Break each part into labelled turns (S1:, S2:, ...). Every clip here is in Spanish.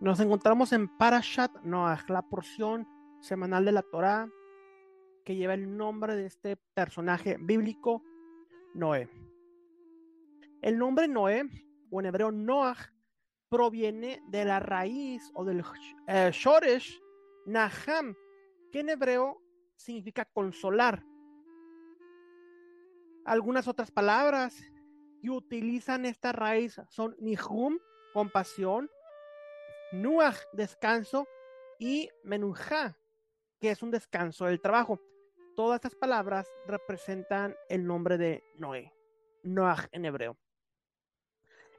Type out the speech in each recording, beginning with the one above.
S1: Nos encontramos en Parashat Noah, la porción semanal de la Torá que lleva el nombre de este personaje bíblico, Noé. El nombre Noé, o en hebreo Noah, proviene de la raíz o del eh, Shoresh Naham, que en hebreo significa consolar. Algunas otras palabras que utilizan esta raíz son Nihum, compasión, Nuach, descanso, y Menunja, que es un descanso del trabajo. Todas estas palabras representan el nombre de Noé, Noach en hebreo.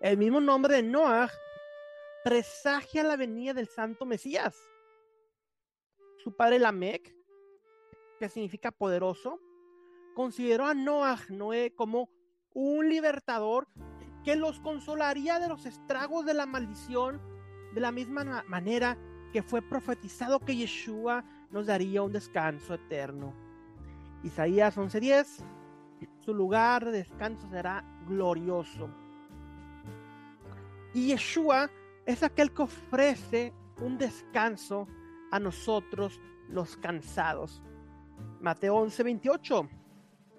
S1: El mismo nombre de Noach presagia la venida del santo Mesías. Su padre Lamec, que significa poderoso, consideró a Noach, Noé, como un libertador que los consolaría de los estragos de la maldición de la misma manera que fue profetizado que Yeshua nos daría un descanso eterno. Isaías 11:10, su lugar de descanso será glorioso. Y Yeshua es aquel que ofrece un descanso a nosotros los cansados. Mateo 11:28,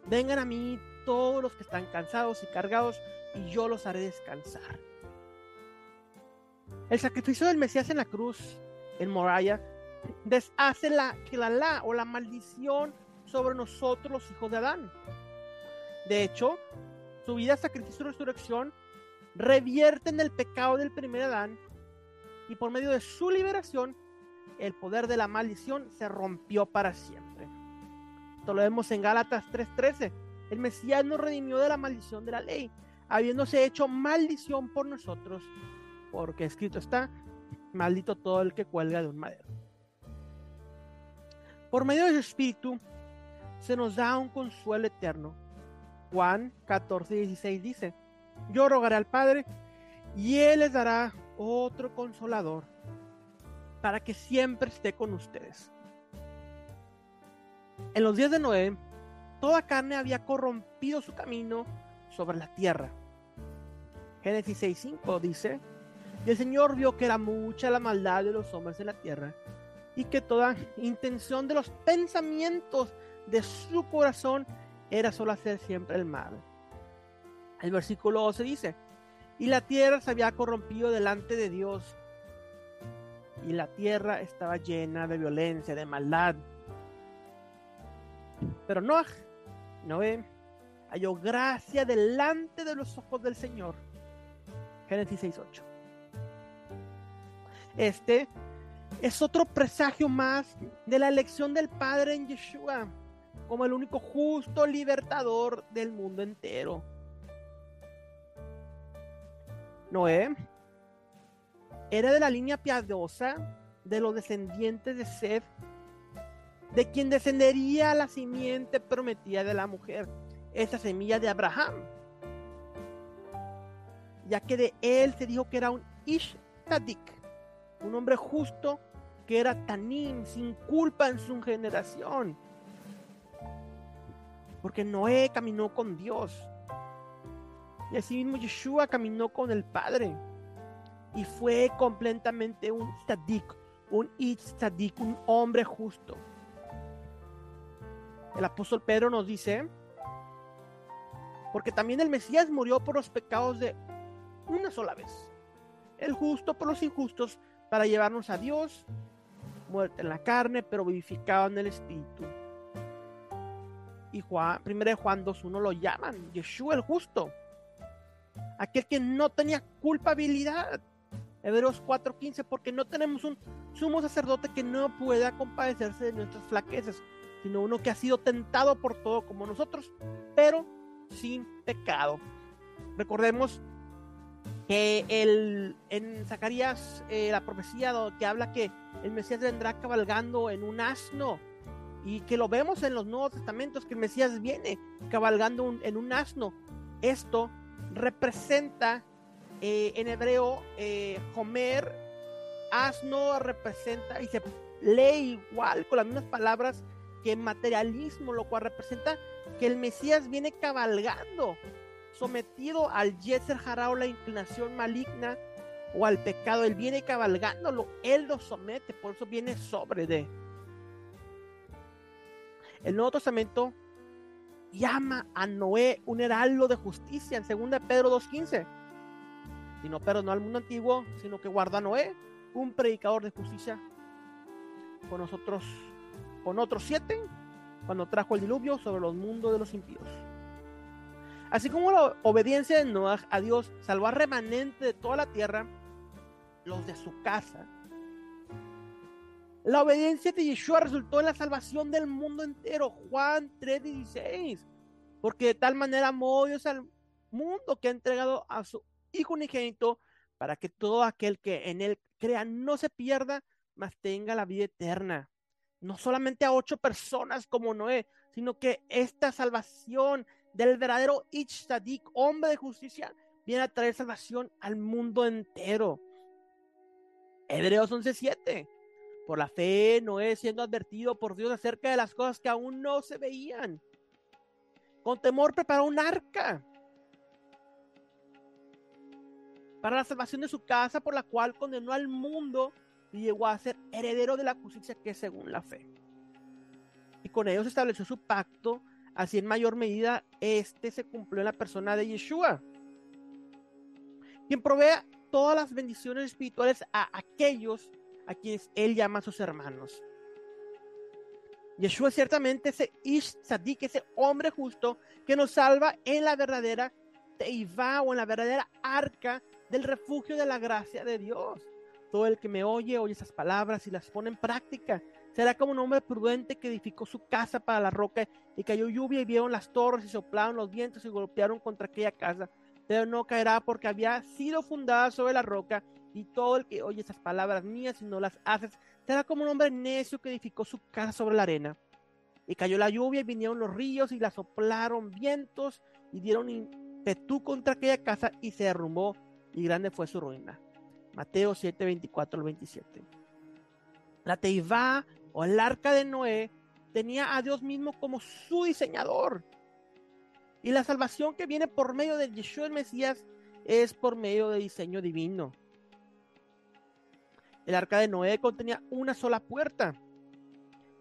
S1: vengan a mí todos los que están cansados y cargados y yo los haré descansar. El sacrificio del Mesías en la cruz, en Moriah, deshace la la o la maldición sobre nosotros los hijos de Adán. De hecho, su vida, sacrificio y resurrección revierten el pecado del primer Adán y por medio de su liberación, el poder de la maldición se rompió para siempre. Esto lo vemos en Gálatas 3:13. El Mesías nos redimió de la maldición de la ley, habiéndose hecho maldición por nosotros porque escrito está, maldito todo el que cuelga de un madero. Por medio de su espíritu se nos da un consuelo eterno. Juan 14, 16 dice, yo rogaré al Padre y Él les dará otro consolador para que siempre esté con ustedes. En los días de Noé, toda carne había corrompido su camino sobre la tierra. Génesis 6.5 dice, y el Señor vio que era mucha la maldad de los hombres en la tierra y que toda intención de los pensamientos de su corazón era solo hacer siempre el mal. El versículo 12 dice, y la tierra se había corrompido delante de Dios y la tierra estaba llena de violencia, de maldad. Pero Noah, Noé, halló gracia delante de los ojos del Señor. Génesis 6.8. Este es otro presagio más de la elección del Padre en Yeshua como el único justo libertador del mundo entero. Noé era de la línea piadosa de los descendientes de Seth, de quien descendería la simiente prometida de la mujer, esa semilla de Abraham, ya que de él se dijo que era un Ish Tadik, un hombre justo que era tanim, sin culpa en su generación. Porque Noé caminó con Dios. Y así mismo Yeshua caminó con el Padre. Y fue completamente un tzadik, un tzadik, un hombre justo. El apóstol Pedro nos dice, porque también el Mesías murió por los pecados de una sola vez. El justo por los injustos para llevarnos a Dios, muerte en la carne, pero vivificado en el Espíritu. Y Juan, 1 Juan 2.1 lo llaman Yeshua el justo, aquel que no tenía culpabilidad. Hebreos 4.15, porque no tenemos un sumo sacerdote que no pueda compadecerse de nuestras flaquezas, sino uno que ha sido tentado por todo como nosotros, pero sin pecado. Recordemos que el, en Zacarías eh, la profecía que habla que el Mesías vendrá cabalgando en un asno y que lo vemos en los Nuevos Testamentos que el Mesías viene cabalgando en un asno. Esto representa eh, en hebreo eh, Homer, asno representa y se lee igual con las mismas palabras que materialismo, lo cual representa que el Mesías viene cabalgando sometido al Yetzer Hará la inclinación maligna o al pecado, Él viene cabalgándolo, Él lo somete, por eso viene sobre de. El Nuevo Testamento llama a Noé un heraldo de justicia en 2 Pedro 2.15. Y no perdonó al mundo antiguo, sino que guarda Noé, un predicador de justicia, con nosotros, con otros siete, cuando trajo el diluvio sobre los mundos de los impíos. Así como la obediencia de Noé a Dios salvó a remanente de toda la tierra, los de su casa. La obediencia de Yeshua resultó en la salvación del mundo entero. Juan 3:16. Porque de tal manera amó Dios al mundo que ha entregado a su Hijo unigénito para que todo aquel que en él crea no se pierda, mas tenga la vida eterna. No solamente a ocho personas como Noé, sino que esta salvación del verdadero Ich hombre de justicia, viene a traer salvación al mundo entero. Hebreos 11:7. Por la fe, Noé siendo advertido por Dios acerca de las cosas que aún no se veían. Con temor preparó un arca para la salvación de su casa, por la cual condenó al mundo y llegó a ser heredero de la justicia que es según la fe. Y con ellos estableció su pacto, así en mayor medida este se cumplió en la persona de Yeshua, quien provee todas las bendiciones espirituales a aquellos a quienes él llama sus hermanos. Yeshua es ciertamente ese Ish Tzadik, ese hombre justo que nos salva en la verdadera Teiva o en la verdadera arca del refugio de la gracia de Dios. Todo el que me oye, oye esas palabras y las pone en práctica. Será como un hombre prudente que edificó su casa para la roca y cayó lluvia y vieron las torres y soplaron los vientos y golpearon contra aquella casa pero no caerá porque había sido fundada sobre la roca, y todo el que oye esas palabras mías y no las haces, será como un hombre necio que edificó su casa sobre la arena. Y cayó la lluvia y vinieron los ríos y la soplaron vientos y dieron impetu contra aquella casa y se derrumbó y grande fue su ruina. Mateo 7, 24 al 27. La Teivá o el arca de Noé tenía a Dios mismo como su diseñador y la salvación que viene por medio de Yeshua el Mesías es por medio de diseño divino. El arca de Noé contenía una sola puerta.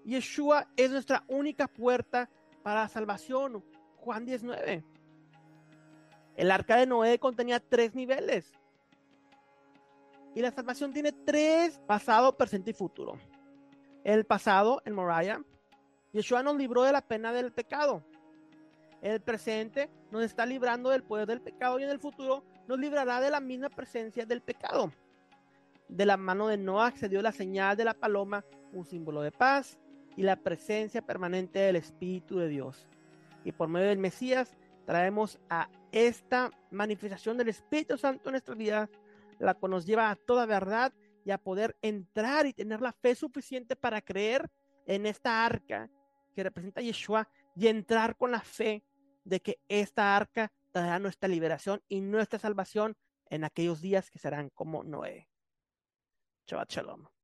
S1: Yeshua es nuestra única puerta para la salvación. Juan 19. El arca de Noé contenía tres niveles. Y la salvación tiene tres, pasado, presente y futuro. El pasado, en Moriah, Yeshua nos libró de la pena del pecado el presente nos está librando del poder del pecado y en el futuro nos librará de la misma presencia del pecado. De la mano de Noah se dio la señal de la paloma, un símbolo de paz y la presencia permanente del Espíritu de Dios. Y por medio del Mesías traemos a esta manifestación del Espíritu Santo en nuestra vida, la cual nos lleva a toda verdad a poder entrar y tener la fe suficiente para creer en esta arca que representa a Yeshua y entrar con la fe de que esta arca traerá nuestra liberación y nuestra salvación en aquellos días que serán como Noé. Shabbat Shalom.